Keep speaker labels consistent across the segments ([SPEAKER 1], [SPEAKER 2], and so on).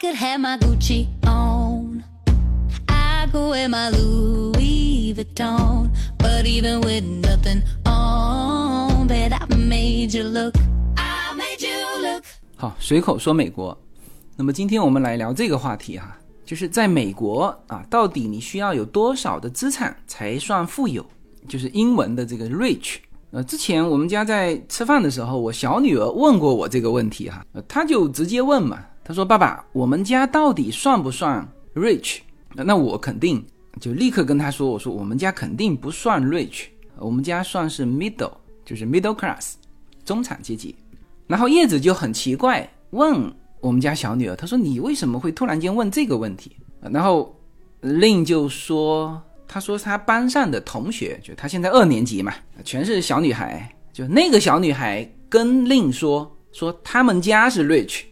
[SPEAKER 1] could have my Gucci on. I could wear my Louis Vuitton. But even with nothing on, bet I made you look. I made you look.
[SPEAKER 2] 好，随口说美国。那么今天我们来聊这个话题哈，就是在美国啊，到底你需要有多少的资产才算富有？就是英文的这个 rich。呃，之前我们家在吃饭的时候，我小女儿问过我这个问题哈，她就直接问嘛，他说：“爸爸，我们家到底算不算 rich？” 那我肯定就立刻跟他说：“我说我们家肯定不算 rich，我们家算是 middle，就是 middle class，中产阶级。”然后叶子就很奇怪问我们家小女儿：“她说你为什么会突然间问这个问题？”然后令就说。他说他班上的同学，就他现在二年级嘛，全是小女孩。就那个小女孩跟令说说他们家是 rich，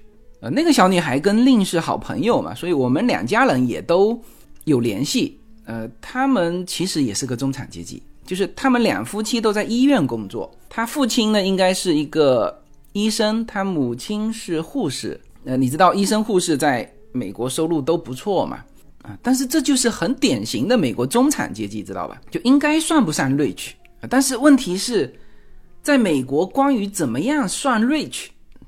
[SPEAKER 2] 那个小女孩跟令是好朋友嘛，所以我们两家人也都有联系。呃，他们其实也是个中产阶级，就是他们两夫妻都在医院工作。他父亲呢应该是一个医生，他母亲是护士。呃，你知道医生护士在美国收入都不错嘛？啊，但是这就是很典型的美国中产阶级，知道吧？就应该算不上 rich。但是问题是，在美国，关于怎么样算 rich，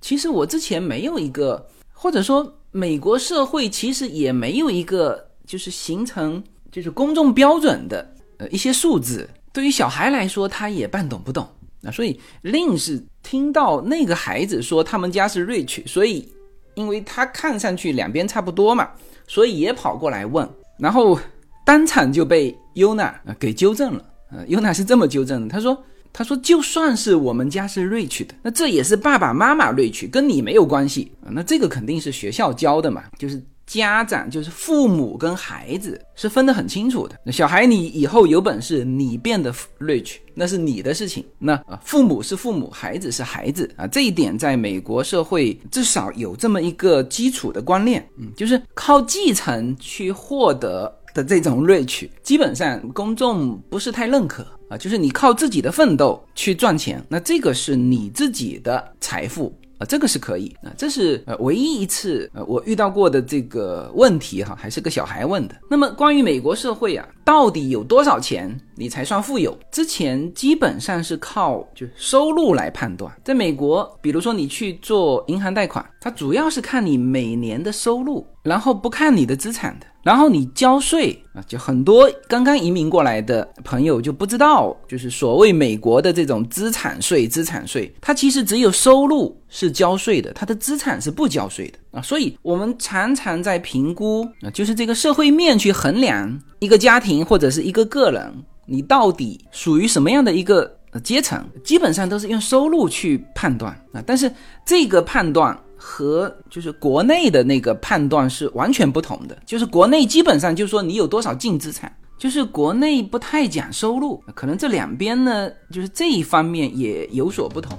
[SPEAKER 2] 其实我之前没有一个，或者说美国社会其实也没有一个，就是形成就是公众标准的呃一些数字。对于小孩来说，他也半懂不懂。那所以令是听到那个孩子说他们家是 rich，所以因为他看上去两边差不多嘛。所以也跑过来问，然后当场就被优娜给纠正了。呃，优娜是这么纠正的，他说：“他说就算是我们家是 rich 的，那这也是爸爸妈妈 rich，跟你没有关系啊。那这个肯定是学校教的嘛，就是。”家长就是父母跟孩子是分得很清楚的。小孩，你以后有本事，你变得 rich，那是你的事情。那啊，父母是父母，孩子是孩子啊。这一点在美国社会至少有这么一个基础的观念，嗯，就是靠继承去获得的这种 rich，基本上公众不是太认可啊。就是你靠自己的奋斗去赚钱，那这个是你自己的财富。啊，这个是可以啊，这是呃唯一一次呃我遇到过的这个问题哈，还是个小孩问的。那么关于美国社会啊，到底有多少钱你才算富有？之前基本上是靠就收入来判断。在美国，比如说你去做银行贷款，它主要是看你每年的收入，然后不看你的资产的。然后你交税啊，就很多刚刚移民过来的朋友就不知道，就是所谓美国的这种资产税，资产税它其实只有收入是交税的，它的资产是不交税的所以我们常常在评估啊，就是这个社会面去衡量一个家庭或者是一个个人，你到底属于什么样的一个阶层，基本上都是用收入去判断啊。但是这个判断。和就是国内的那个判断是完全不同的，就是国内基本上就是说你有多少净资产，就是国内不太讲收入，可能这两边呢，就是这一方面也有所不同。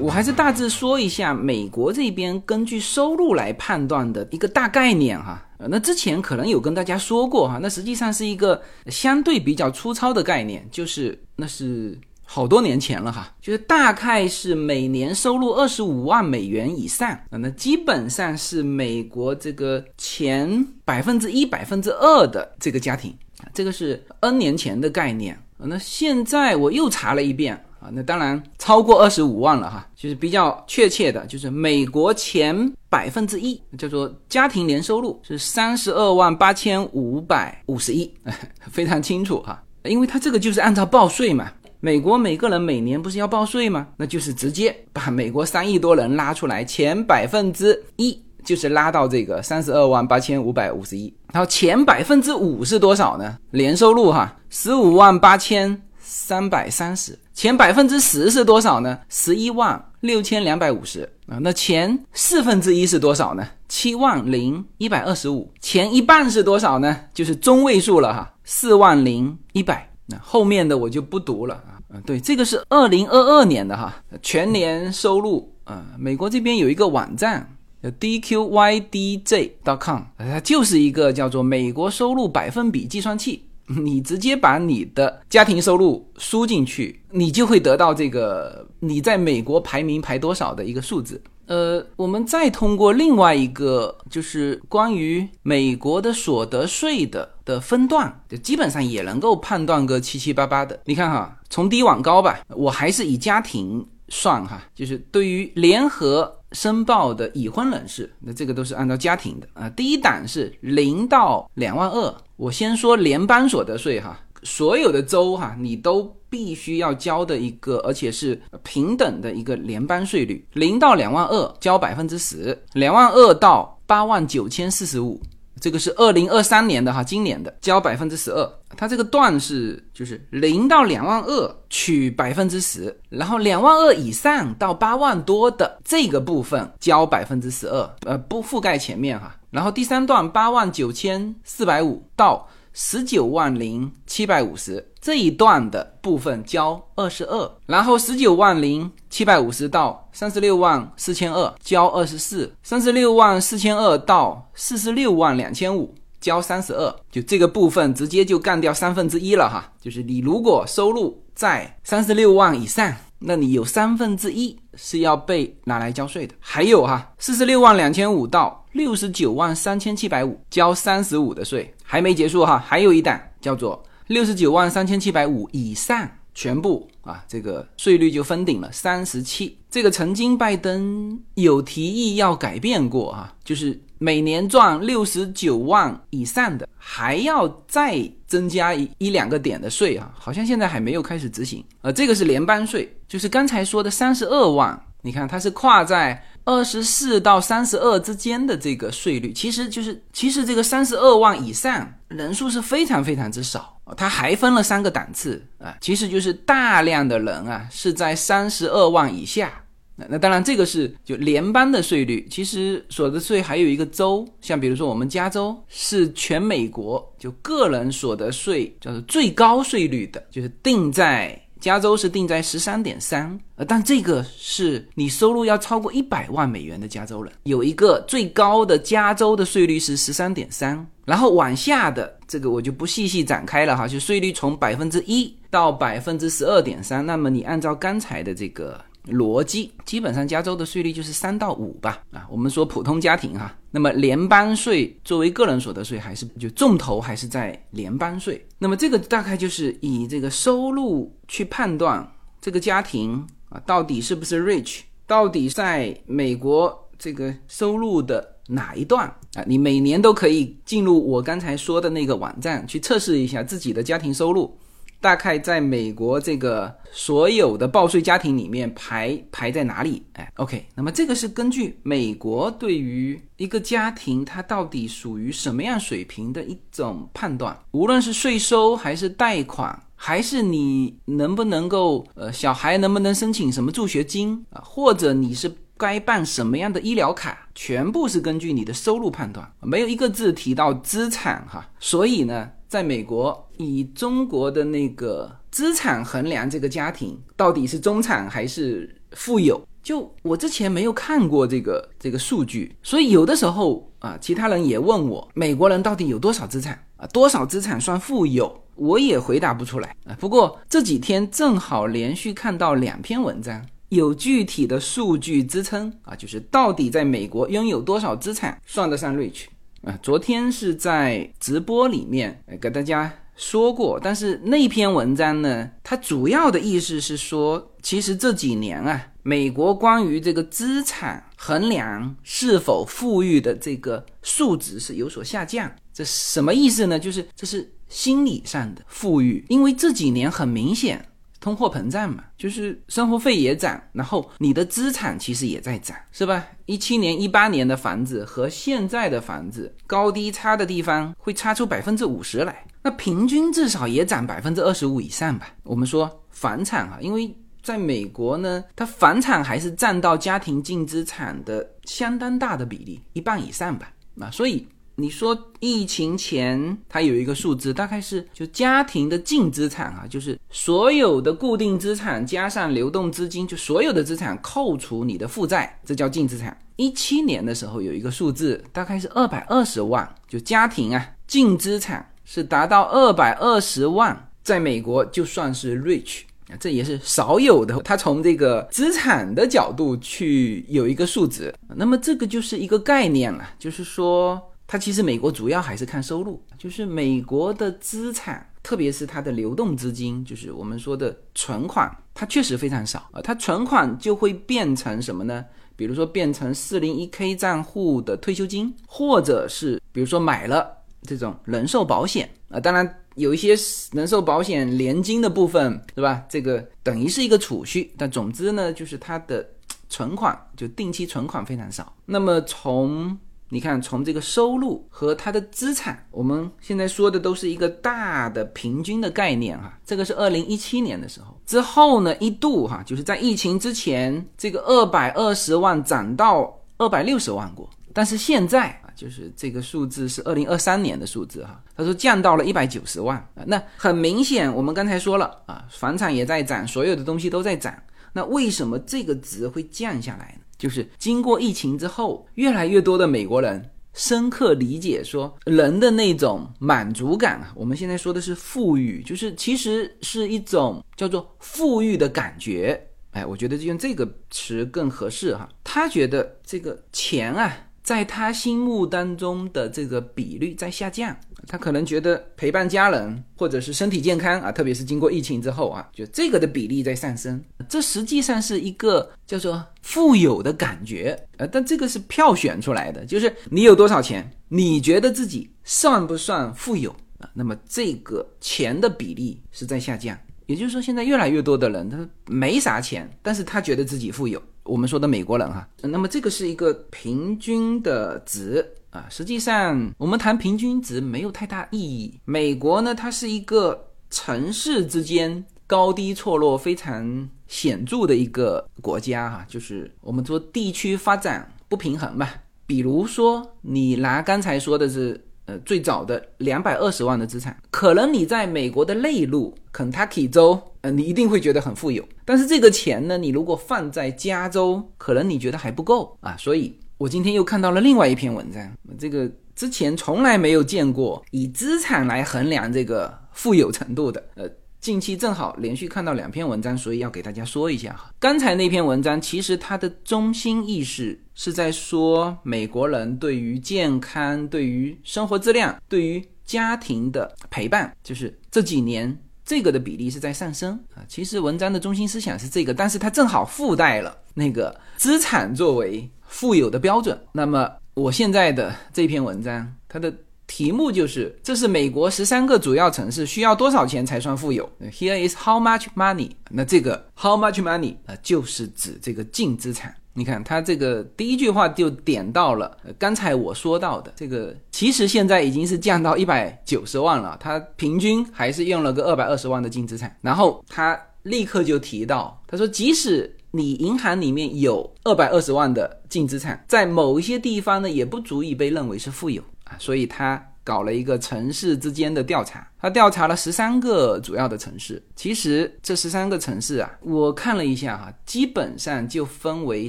[SPEAKER 2] 我还是大致说一下美国这边根据收入来判断的一个大概念哈，呃，那之前可能有跟大家说过哈，那实际上是一个相对比较粗糙的概念，就是那是好多年前了哈，就是大概是每年收入二十五万美元以上啊，那基本上是美国这个前百分之一、百分之二的这个家庭，这个是 N 年前的概念，那现在我又查了一遍。啊，那当然超过二十五万了哈，就是比较确切的，就是美国前百分之一，叫做家庭年收入是三十二万八千五百五十一，非常清楚哈，因为它这个就是按照报税嘛，美国每个人每年不是要报税吗？那就是直接把美国三亿多人拉出来，前百分之一就是拉到这个三十二万八千五百五十一，然后前百分之五是多少呢？年收入哈，十五万八千三百三十。前百分之十是多少呢？十一万六千两百五十啊。那前四分之一是多少呢？七万零一百二十五。前一半是多少呢？就是中位数了哈，四万零一百。那后面的我就不读了啊。嗯，对，这个是二零二二年的哈，全年收入啊。美国这边有一个网站叫 dqydj.com，它就是一个叫做美国收入百分比计算器。你直接把你的家庭收入输进去，你就会得到这个你在美国排名排多少的一个数字。呃，我们再通过另外一个，就是关于美国的所得税的的分段，就基本上也能够判断个七七八八的。你看哈，从低往高吧，我还是以家庭算哈，就是对于联合申报的已婚人士，那这个都是按照家庭的啊。第一档是零到两万二，我先说联邦所得税哈。所有的州哈，你都必须要交的一个，而且是平等的一个联邦税率，零到两万二交百分之十，两万二到八万九千四十五，这个是二零二三年的哈，今年的交百分之十二。它这个段是就是零到两万二取百分之十，然后两万二以上到八万多的这个部分交百分之十二，呃，不覆盖前面哈。然后第三段八万九千四百五到。十九万零七百五十这一段的部分交二十二，然后十九万零七百五十到三十六万四千二交二十四，三十六万四千二到四十六万两千五交三十二，就这个部分直接就干掉三分之一了哈，就是你如果收入在三十六万以上。那你有三分之一是要被拿来交税的，还有哈，四十六万两千五到六十九万三千七百五交三十五的税，还没结束哈，还有一档叫做六十九万三千七百五以上。全部啊，这个税率就封顶了三十七。这个曾经拜登有提议要改变过啊，就是每年赚六十九万以上的还要再增加一一两个点的税啊，好像现在还没有开始执行。呃，这个是联邦税，就是刚才说的三十二万，你看它是跨在。二十四到三十二之间的这个税率，其实就是其实这个三十二万以上人数是非常非常之少它还分了三个档次啊，其实就是大量的人啊是在三十二万以下。那那当然这个是就联邦的税率，其实所得税还有一个州，像比如说我们加州是全美国就个人所得税叫做最高税率的，就是定在。加州是定在十三点三，呃，但这个是你收入要超过一百万美元的加州人，有一个最高的加州的税率是十三点三，然后往下的这个我就不细细展开了哈，就税率从百分之一到百分之十二点三，那么你按照刚才的这个。逻辑基本上，加州的税率就是三到五吧。啊，我们说普通家庭哈，那么联邦税作为个人所得税还是就重头还是在联邦税。那么这个大概就是以这个收入去判断这个家庭啊到底是不是 rich，到底在美国这个收入的哪一段啊？你每年都可以进入我刚才说的那个网站去测试一下自己的家庭收入。大概在美国这个所有的报税家庭里面排排在哪里？哎，OK，那么这个是根据美国对于一个家庭它到底属于什么样水平的一种判断，无论是税收还是贷款，还是你能不能够呃小孩能不能申请什么助学金啊，或者你是该办什么样的医疗卡，全部是根据你的收入判断，没有一个字提到资产哈，所以呢。在美国，以中国的那个资产衡量这个家庭到底是中产还是富有，就我之前没有看过这个这个数据，所以有的时候啊，其他人也问我，美国人到底有多少资产啊？多少资产算富有？我也回答不出来啊。不过这几天正好连续看到两篇文章，有具体的数据支撑啊，就是到底在美国拥有多少资产算得上 rich。啊，昨天是在直播里面给大家说过，但是那篇文章呢，它主要的意思是说，其实这几年啊，美国关于这个资产衡量是否富裕的这个数值是有所下降。这什么意思呢？就是这是心理上的富裕，因为这几年很明显。通货膨胀嘛，就是生活费也涨，然后你的资产其实也在涨，是吧？一七年、一八年的房子和现在的房子高低差的地方会差出百分之五十来，那平均至少也涨百分之二十五以上吧。我们说房产啊，因为在美国呢，它房产还是占到家庭净资产的相当大的比例，一半以上吧。啊，所以。你说疫情前它有一个数字，大概是就家庭的净资产啊，就是所有的固定资产加上流动资金，就所有的资产扣除你的负债，这叫净资产。一七年的时候有一个数字，大概是二百二十万，就家庭啊净资产是达到二百二十万，在美国就算是 rich 啊，这也是少有的。他从这个资产的角度去有一个数值，那么这个就是一个概念了，就是说，它其实美国主要还是看收入，就是美国的资产。特别是它的流动资金，就是我们说的存款，它确实非常少啊。它存款就会变成什么呢？比如说变成四零一 K 账户的退休金，或者是比如说买了这种人寿保险啊。当然有一些人寿保险年金的部分，是吧？这个等于是一个储蓄，但总之呢，就是它的存款就定期存款非常少。那么从你看，从这个收入和它的资产，我们现在说的都是一个大的平均的概念哈。这个是二零一七年的时候，之后呢一度哈，就是在疫情之前，这个二百二十万涨到二百六十万过，但是现在啊，就是这个数字是二零二三年的数字哈，他说降到了一百九十万啊。那很明显，我们刚才说了啊，房产也在涨，所有的东西都在涨，那为什么这个值会降下来呢？就是经过疫情之后，越来越多的美国人深刻理解说，人的那种满足感啊，我们现在说的是富裕，就是其实是一种叫做富裕的感觉。哎，我觉得用这个词更合适哈。他觉得这个钱啊。在他心目当中的这个比率在下降，他可能觉得陪伴家人或者是身体健康啊，特别是经过疫情之后啊，就这个的比例在上升。这实际上是一个叫做富有的感觉呃，但这个是票选出来的，就是你有多少钱，你觉得自己算不算富有啊？那么这个钱的比例是在下降，也就是说，现在越来越多的人他没啥钱，但是他觉得自己富有。我们说的美国人哈，那么这个是一个平均的值 啊。实际上，我们谈平均值没有太大意义。美国呢，它是一个城市之间高低错落非常显著的一个国家哈，就是我们说地区发展不平衡吧。比如说，你拿刚才说的是。呃，最早的两百二十万的资产，可能你在美国的内陆肯塔基州，呃，你一定会觉得很富有。但是这个钱呢，你如果放在加州，可能你觉得还不够啊。所以我今天又看到了另外一篇文章，这个之前从来没有见过以资产来衡量这个富有程度的，呃。近期正好连续看到两篇文章，所以要给大家说一下哈。刚才那篇文章其实它的中心意识是在说美国人对于健康、对于生活质量、对于家庭的陪伴，就是这几年这个的比例是在上升啊。其实文章的中心思想是这个，但是它正好附带了那个资产作为富有的标准。那么我现在的这篇文章，它的。题目就是，这是美国十三个主要城市需要多少钱才算富有？Here is how much money？那这个 how much money 啊，就是指这个净资产。你看，它这个第一句话就点到了刚才我说到的这个，其实现在已经是降到一百九十万了，它平均还是用了个二百二十万的净资产。然后他立刻就提到，他说，即使你银行里面有二百二十万的净资产，在某一些地方呢，也不足以被认为是富有啊。所以他搞了一个城市之间的调查，他调查了十三个主要的城市。其实这十三个城市啊，我看了一下哈，基本上就分为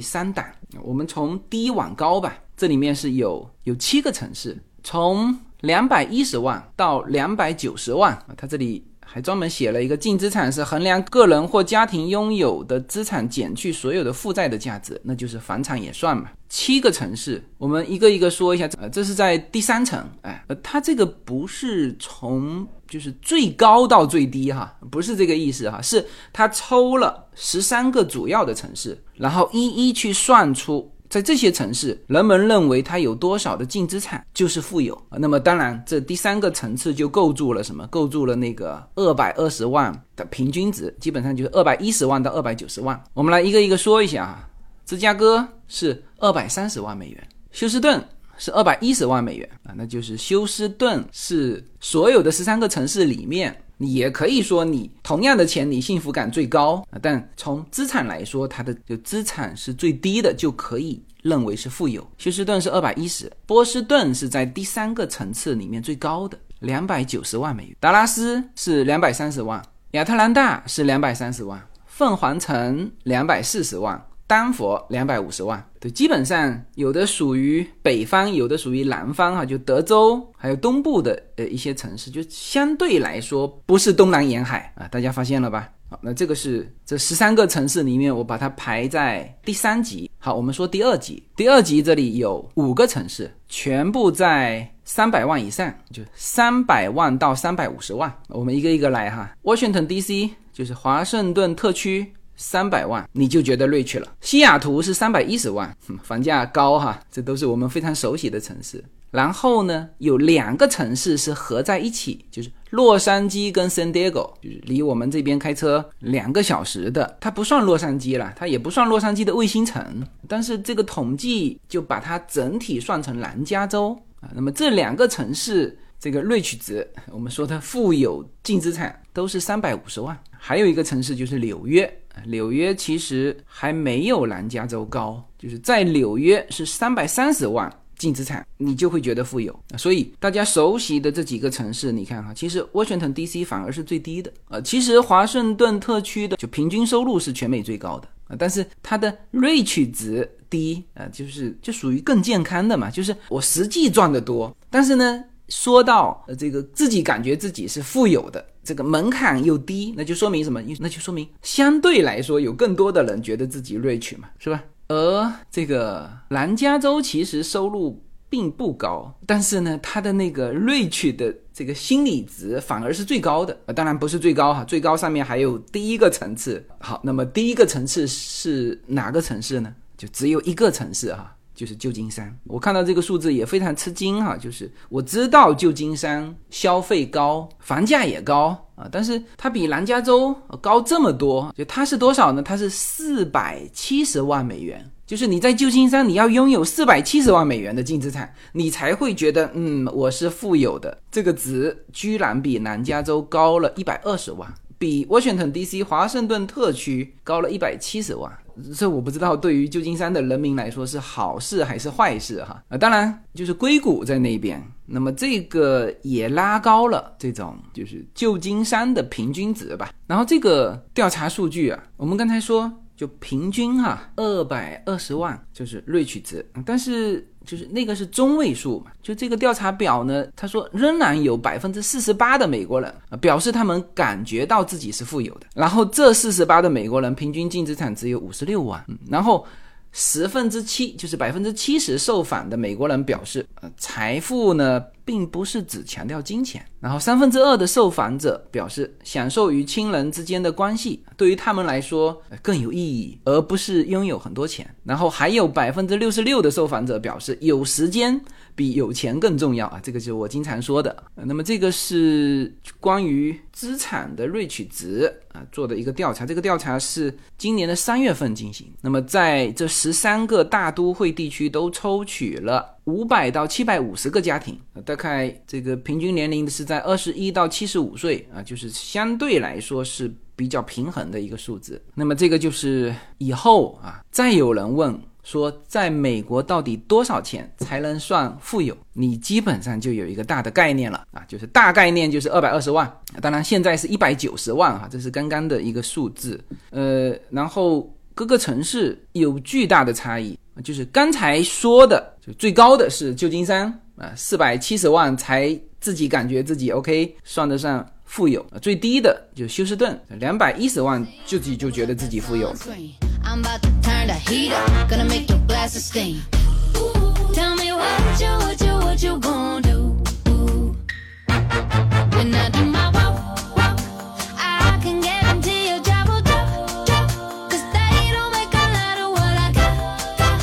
[SPEAKER 2] 三档。我们从低往高吧，这里面是有有七个城市，从两百一十万到两百九十万啊，他这里。还专门写了一个净资产是衡量个人或家庭拥有的资产减去所有的负债的价值，那就是房产也算嘛。七个城市，我们一个一个说一下。呃，这是在第三层，哎，呃，它这个不是从就是最高到最低哈，不是这个意思哈，是它抽了十三个主要的城市，然后一一去算出。在这些城市，人们认为他有多少的净资产就是富有啊。那么当然，这第三个层次就构筑了什么？构筑了那个二百二十万的平均值，基本上就是二百一十万到二百九十万。我们来一个一个说一下啊。芝加哥是二百三十万美元，休斯顿是二百一十万美元啊，那就是休斯顿是所有的十三个城市里面。你也可以说，你同样的钱，你幸福感最高啊。但从资产来说，它的就资产是最低的，就可以认为是富有。休斯顿是二百一十，波士顿是在第三个层次里面最高的，两百九十万美元。达拉斯是两百三十万，亚特兰大是两百三十万，凤凰城两百四十万，丹佛两百五十万，对，基本上有的属于北方，有的属于南方，哈，就德州还有东部的呃一些城市，就相对来说不是东南沿海啊，大家发现了吧？好，那这个是这十三个城市里面，我把它排在第三级。好，我们说第二级，第二级这里有五个城市，全部在三百万以上，就三百万到三百五十万。我们一个一个来哈，Washington D.C. 就是华盛顿特区。三百万你就觉得 rich 了。西雅图是三百一十万，房价高哈，这都是我们非常熟悉的城市。然后呢，有两个城市是合在一起，就是洛杉矶跟 San Diego，就是离我们这边开车两个小时的，它不算洛杉矶了，它也不算洛杉矶的卫星城，但是这个统计就把它整体算成南加州啊。那么这两个城市这个 rich 值，我们说它富有净资产都是三百五十万。还有一个城市就是纽约。纽约其实还没有南加州高，就是在纽约是三百三十万净资产，你就会觉得富有。所以大家熟悉的这几个城市，你看哈，其实 Washington D.C. 反而是最低的啊。其实华盛顿特区的就平均收入是全美最高的啊，但是它的 rich 值低啊，就是就属于更健康的嘛，就是我实际赚的多，但是呢，说到呃这个自己感觉自己是富有的。这个门槛又低，那就说明什么？那就说明相对来说有更多的人觉得自己 rich 嘛，是吧？而这个南加州其实收入并不高，但是呢，它的那个 rich 的这个心理值反而是最高的。当然不是最高哈，最高上面还有第一个层次。好，那么第一个层次是哪个城市呢？就只有一个城市哈。就是旧金山，我看到这个数字也非常吃惊哈。就是我知道旧金山消费高，房价也高啊，但是它比南加州高这么多。就它是多少呢？它是四百七十万美元。就是你在旧金山，你要拥有四百七十万美元的净资产，你才会觉得嗯，我是富有的。这个值居然比南加州高了一百二十万。比 Washington D.C. 华盛顿特区高了一百七十万，这我不知道对于旧金山的人民来说是好事还是坏事哈啊，当然就是硅谷在那边，那么这个也拉高了这种就是旧金山的平均值吧。然后这个调查数据啊，我们刚才说就平均哈二百二十万就是瑞取值，但是。就是那个是中位数嘛，就这个调查表呢，他说仍然有百分之四十八的美国人表示他们感觉到自己是富有的，然后这四十八的美国人平均净资产只有五十六万，然后。十分之七，就是百分之七十受访的美国人表示，呃，财富呢并不是只强调金钱。然后三分之二的受访者表示，享受与亲人之间的关系对于他们来说更有意义，而不是拥有很多钱。然后还有百分之六十六的受访者表示，有时间。比有钱更重要啊！这个就是我经常说的。那么这个是关于资产的瑞取值啊做的一个调查。这个调查是今年的三月份进行。那么在这十三个大都会地区都抽取了五百到七百五十个家庭，大概这个平均年龄是在二十一到七十五岁啊，就是相对来说是比较平衡的一个数字。那么这个就是以后啊，再有人问。说在美国到底多少钱才能算富有？你基本上就有一个大的概念了啊，就是大概念就是二百二十万，当然现在是一百九十万哈，这是刚刚的一个数字。呃，然后各个城市有巨大的差异，就是刚才说的，就最高的是旧金山啊，四百七十万才自己感觉自己 OK，算得上富有；最低的就休斯顿，两百一十万自己就觉得自己富有。I'm about to turn the heat up, gonna make your glasses steam. Tell me what you, what you, what you gonna do? When I do my walk, walk, I can guarantee your job will drop, drop. Cause they don't make a lot of what I got, got.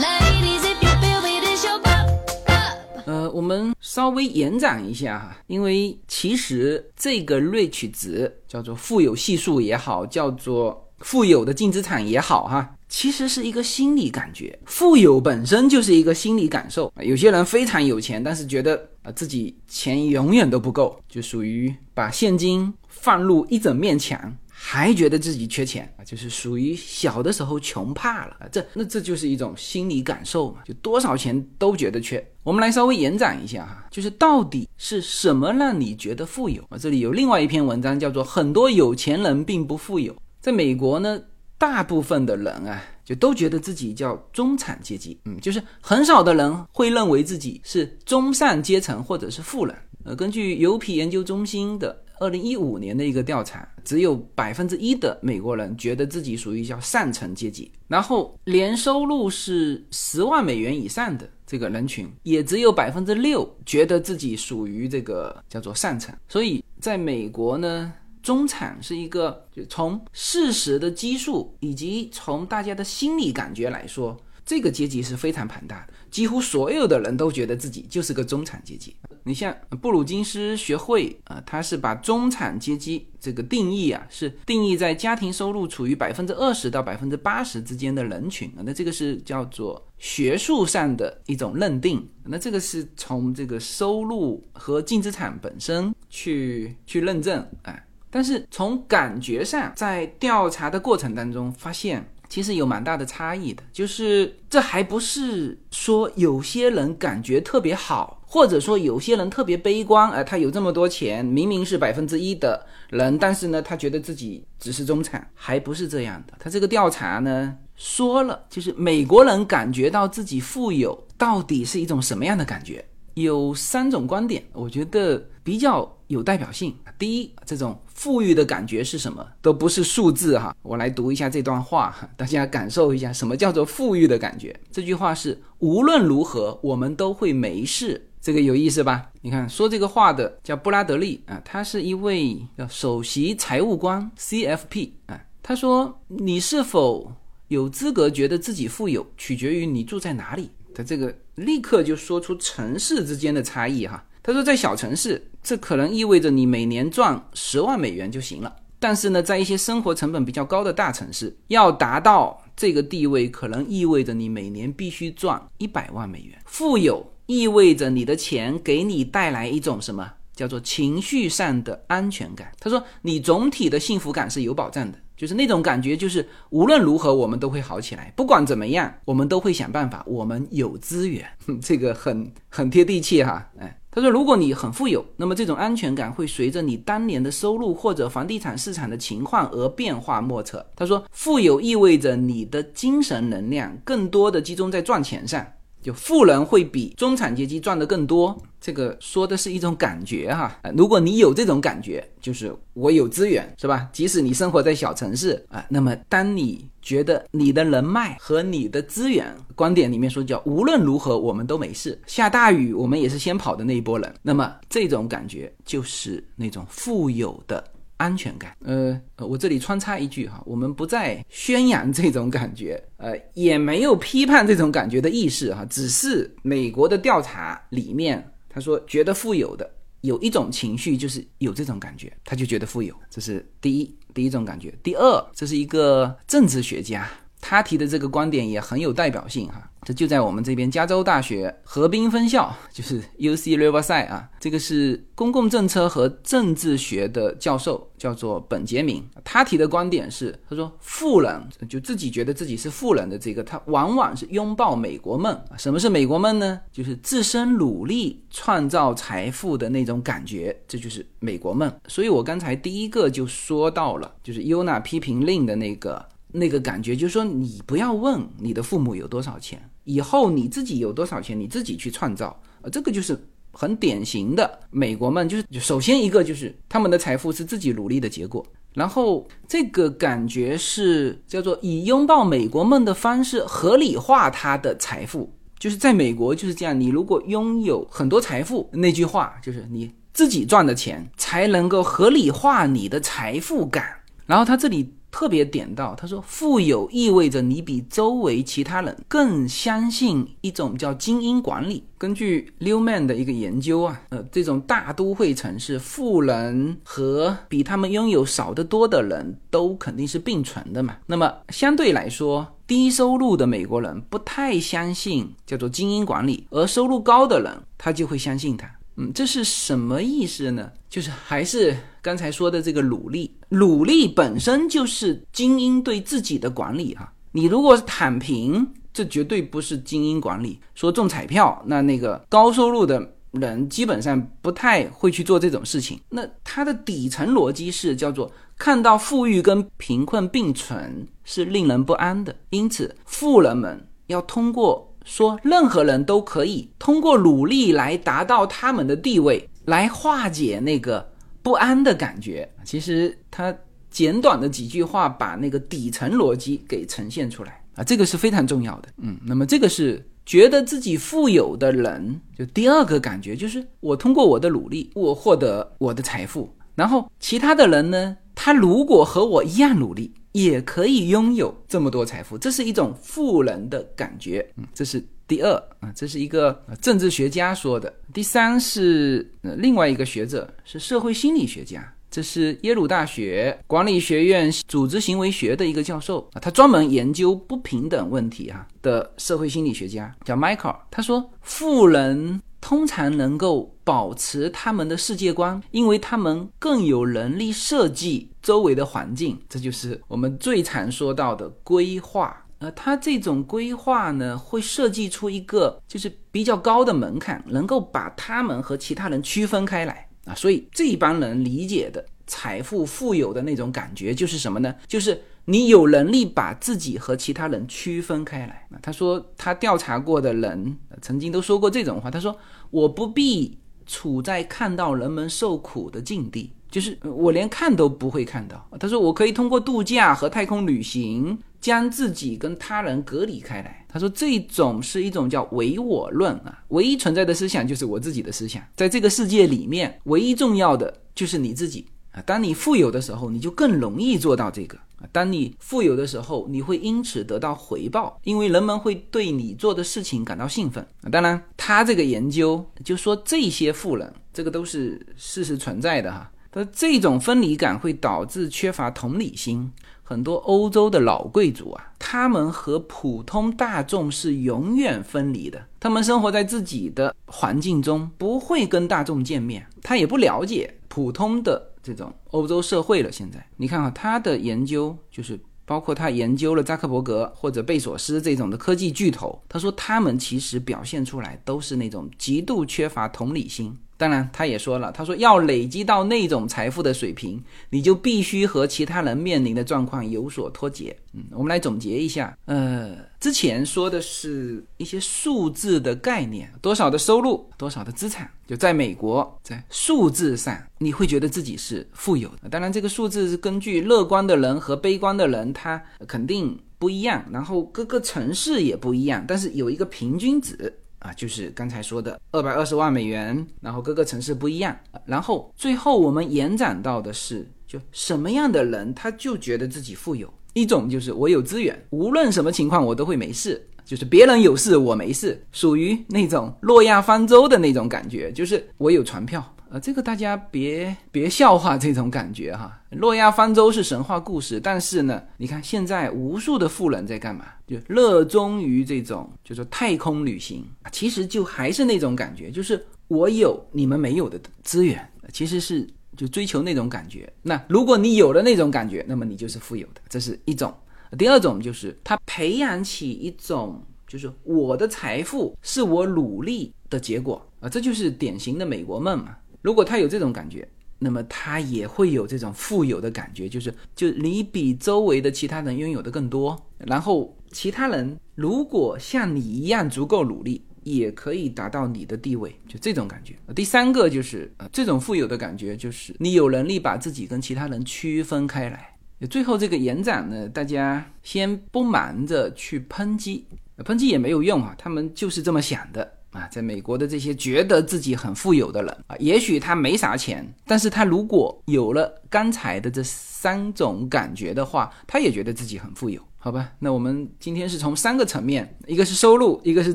[SPEAKER 2] Ladies, if you feel me, this your pop, pop. 呃，我们稍微延展一下哈，因为其实这个 rich 值叫做富有系数也好，叫做富有的净资产也好，哈，其实是一个心理感觉。富有本身就是一个心理感受。有些人非常有钱，但是觉得啊自己钱永远都不够，就属于把现金放入一整面墙，还觉得自己缺钱啊，就是属于小的时候穷怕了。这那这就是一种心理感受嘛，就多少钱都觉得缺。我们来稍微延展一下哈，就是到底是什么让你觉得富有啊？这里有另外一篇文章叫做《很多有钱人并不富有》。在美国呢，大部分的人啊，就都觉得自己叫中产阶级，嗯，就是很少的人会认为自己是中上阶层或者是富人。呃，根据油皮研究中心的二零一五年的一个调查，只有百分之一的美国人觉得自己属于叫上层阶级，然后年收入是十万美元以上的这个人群，也只有百分之六觉得自己属于这个叫做上层。所以，在美国呢。中产是一个，就从事实的基数以及从大家的心理感觉来说，这个阶级是非常庞大的，几乎所有的人都觉得自己就是个中产阶级。你像布鲁金斯学会啊，他是把中产阶级这个定义啊，是定义在家庭收入处于百分之二十到百分之八十之间的人群啊，那这个是叫做学术上的一种认定。那这个是从这个收入和净资产本身去去认证，哎。但是从感觉上，在调查的过程当中，发现其实有蛮大的差异的。就是这还不是说有些人感觉特别好，或者说有些人特别悲观，哎，他有这么多钱，明明是百分之一的人，但是呢，他觉得自己只是中产，还不是这样的。他这个调查呢说了，就是美国人感觉到自己富有，到底是一种什么样的感觉？有三种观点，我觉得比较有代表性。第一，这种富裕的感觉是什么？都不是数字哈。我来读一下这段话哈，大家感受一下什么叫做富裕的感觉。这句话是无论如何我们都会没事，这个有意思吧？你看说这个话的叫布拉德利啊，他是一位叫首席财务官 CFP 啊。他说你是否有资格觉得自己富有，取决于你住在哪里。他这个立刻就说出城市之间的差异哈。他说，在小城市，这可能意味着你每年赚十万美元就行了。但是呢，在一些生活成本比较高的大城市，要达到这个地位，可能意味着你每年必须赚一百万美元。富有意味着你的钱给你带来一种什么叫做情绪上的安全感。他说，你总体的幸福感是有保障的，就是那种感觉，就是无论如何我们都会好起来，不管怎么样，我们都会想办法，我们有资源，这个很很贴地气哈，哎。他说：“如果你很富有，那么这种安全感会随着你当年的收入或者房地产市场的情况而变化莫测。”他说：“富有意味着你的精神能量更多的集中在赚钱上。”就富人会比中产阶级赚的更多，这个说的是一种感觉哈。如果你有这种感觉，就是我有资源，是吧？即使你生活在小城市啊，那么当你觉得你的人脉和你的资源，观点里面说叫无论如何我们都没事，下大雨我们也是先跑的那一波人，那么这种感觉就是那种富有的。安全感，呃，我这里穿插一句哈，我们不再宣扬这种感觉，呃，也没有批判这种感觉的意识哈，只是美国的调查里面，他说觉得富有的有一种情绪就是有这种感觉，他就觉得富有，这是第一第一种感觉。第二，这是一个政治学家，他提的这个观点也很有代表性哈。这就在我们这边，加州大学河滨分校，就是 U C Riverside 啊，这个是公共政策和政治学的教授，叫做本杰明。他提的观点是，他说富人就自己觉得自己是富人的这个，他往往是拥抱美国梦。什么是美国梦呢？就是自身努力创造财富的那种感觉，这就是美国梦。所以我刚才第一个就说到了，就是尤娜批评令的那个那个感觉，就是说你不要问你的父母有多少钱。以后你自己有多少钱，你自己去创造，呃，这个就是很典型的美国梦，就是首先一个就是他们的财富是自己努力的结果，然后这个感觉是叫做以拥抱美国梦的方式合理化他的财富，就是在美国就是这样，你如果拥有很多财富，那句话就是你自己赚的钱才能够合理化你的财富感，然后他这里。特别点到，他说富有意味着你比周围其他人更相信一种叫精英管理。根据 Newman 的一个研究啊，呃，这种大都会城市富人和比他们拥有少得多的人都肯定是并存的嘛。那么相对来说，低收入的美国人不太相信叫做精英管理，而收入高的人他就会相信他。嗯，这是什么意思呢？就是还是刚才说的这个努力，努力本身就是精英对自己的管理哈。你如果是躺平，这绝对不是精英管理。说中彩票，那那个高收入的人基本上不太会去做这种事情。那它的底层逻辑是叫做看到富裕跟贫困并存是令人不安的，因此富人们要通过说任何人都可以通过努力来达到他们的地位，来化解那个不安的感觉。其实他简短的几句话把那个底层逻辑给呈现出来啊，这个是非常重要的。嗯，那么这个是。觉得自己富有的人，就第二个感觉就是我通过我的努力，我获得我的财富。然后其他的人呢，他如果和我一样努力，也可以拥有这么多财富，这是一种富人的感觉。嗯，这是第二啊，这是一个政治学家说的。第三是另外一个学者，是社会心理学家。这是耶鲁大学管理学院组织行为学的一个教授啊，他专门研究不平等问题啊的社会心理学家叫迈克尔。他说，富人通常能够保持他们的世界观，因为他们更有能力设计周围的环境。这就是我们最常说到的规划。呃，他这种规划呢，会设计出一个就是比较高的门槛，能够把他们和其他人区分开来。啊，所以这帮人理解的财富富有的那种感觉就是什么呢？就是你有能力把自己和其他人区分开来。他说他调查过的人曾经都说过这种话，他说我不必处在看到人们受苦的境地。就是我连看都不会看到。他说我可以通过度假和太空旅行将自己跟他人隔离开来。他说这种是一种叫唯我论啊，唯一存在的思想就是我自己的思想，在这个世界里面唯一重要的就是你自己啊。当你富有的时候，你就更容易做到这个啊。当你富有的时候，你会因此得到回报，因为人们会对你做的事情感到兴奋啊。当然，他这个研究就说这些富人，这个都是事实存在的哈。他说这种分离感会导致缺乏同理心。很多欧洲的老贵族啊，他们和普通大众是永远分离的。他们生活在自己的环境中，不会跟大众见面。他也不了解普通的这种欧洲社会了。现在你看啊，他的研究就是包括他研究了扎克伯格或者贝索斯这种的科技巨头。他说他们其实表现出来都是那种极度缺乏同理心。当然，他也说了，他说要累积到那种财富的水平，你就必须和其他人面临的状况有所脱节。嗯，我们来总结一下，呃，之前说的是一些数字的概念，多少的收入，多少的资产，就在美国，在数字上你会觉得自己是富有的。当然，这个数字是根据乐观的人和悲观的人，他肯定不一样，然后各个城市也不一样，但是有一个平均值。啊，就是刚才说的二百二十万美元，然后各个城市不一样，然后最后我们延展到的是，就什么样的人他就觉得自己富有。一种就是我有资源，无论什么情况我都会没事，就是别人有事我没事，属于那种诺亚方舟的那种感觉，就是我有船票。啊，这个大家别别笑话这种感觉哈。诺亚方舟是神话故事，但是呢，你看现在无数的富人在干嘛？就热衷于这种，就是太空旅行。其实就还是那种感觉，就是我有你们没有的资源，其实是就追求那种感觉。那如果你有了那种感觉，那么你就是富有的，这是一种。第二种就是他培养起一种，就是我的财富是我努力的结果啊，这就是典型的美国梦嘛。如果他有这种感觉，那么他也会有这种富有的感觉，就是就你比周围的其他人拥有的更多，然后其他人如果像你一样足够努力，也可以达到你的地位，就这种感觉。第三个就是呃，这种富有的感觉，就是你有能力把自己跟其他人区分开来。最后这个延展呢，大家先不忙着去抨击，抨击也没有用啊，他们就是这么想的。啊，在美国的这些觉得自己很富有的人啊，也许他没啥钱，但是他如果有了刚才的这三种感觉的话，他也觉得自己很富有，好吧？那我们今天是从三个层面，一个是收入，一个是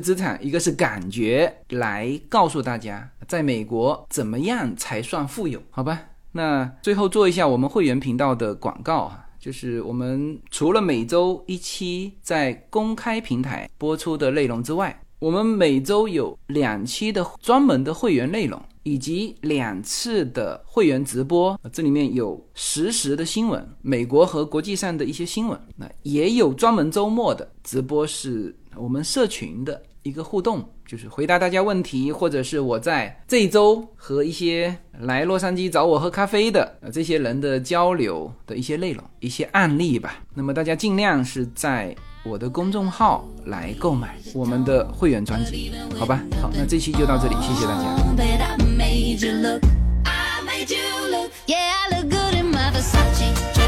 [SPEAKER 2] 资产，一个是感觉，来告诉大家，在美国怎么样才算富有，好吧？那最后做一下我们会员频道的广告啊，就是我们除了每周一期在公开平台播出的内容之外。我们每周有两期的专门的会员内容以及两次的会员直播这里面有实时的新闻美国和国际上的一些新闻。那也有专门周末的直播是我们社群的一个互动就是回答大家问题或者是我在这一周和一些来洛杉矶找我喝咖啡的这些人的交流的一些内容一些案例吧。那么大家尽量是在我的公众号来购买我们的会员专辑，好吧？好，那这期就到这里，谢谢大家。
[SPEAKER 1] Yeah, I look good in my Versace.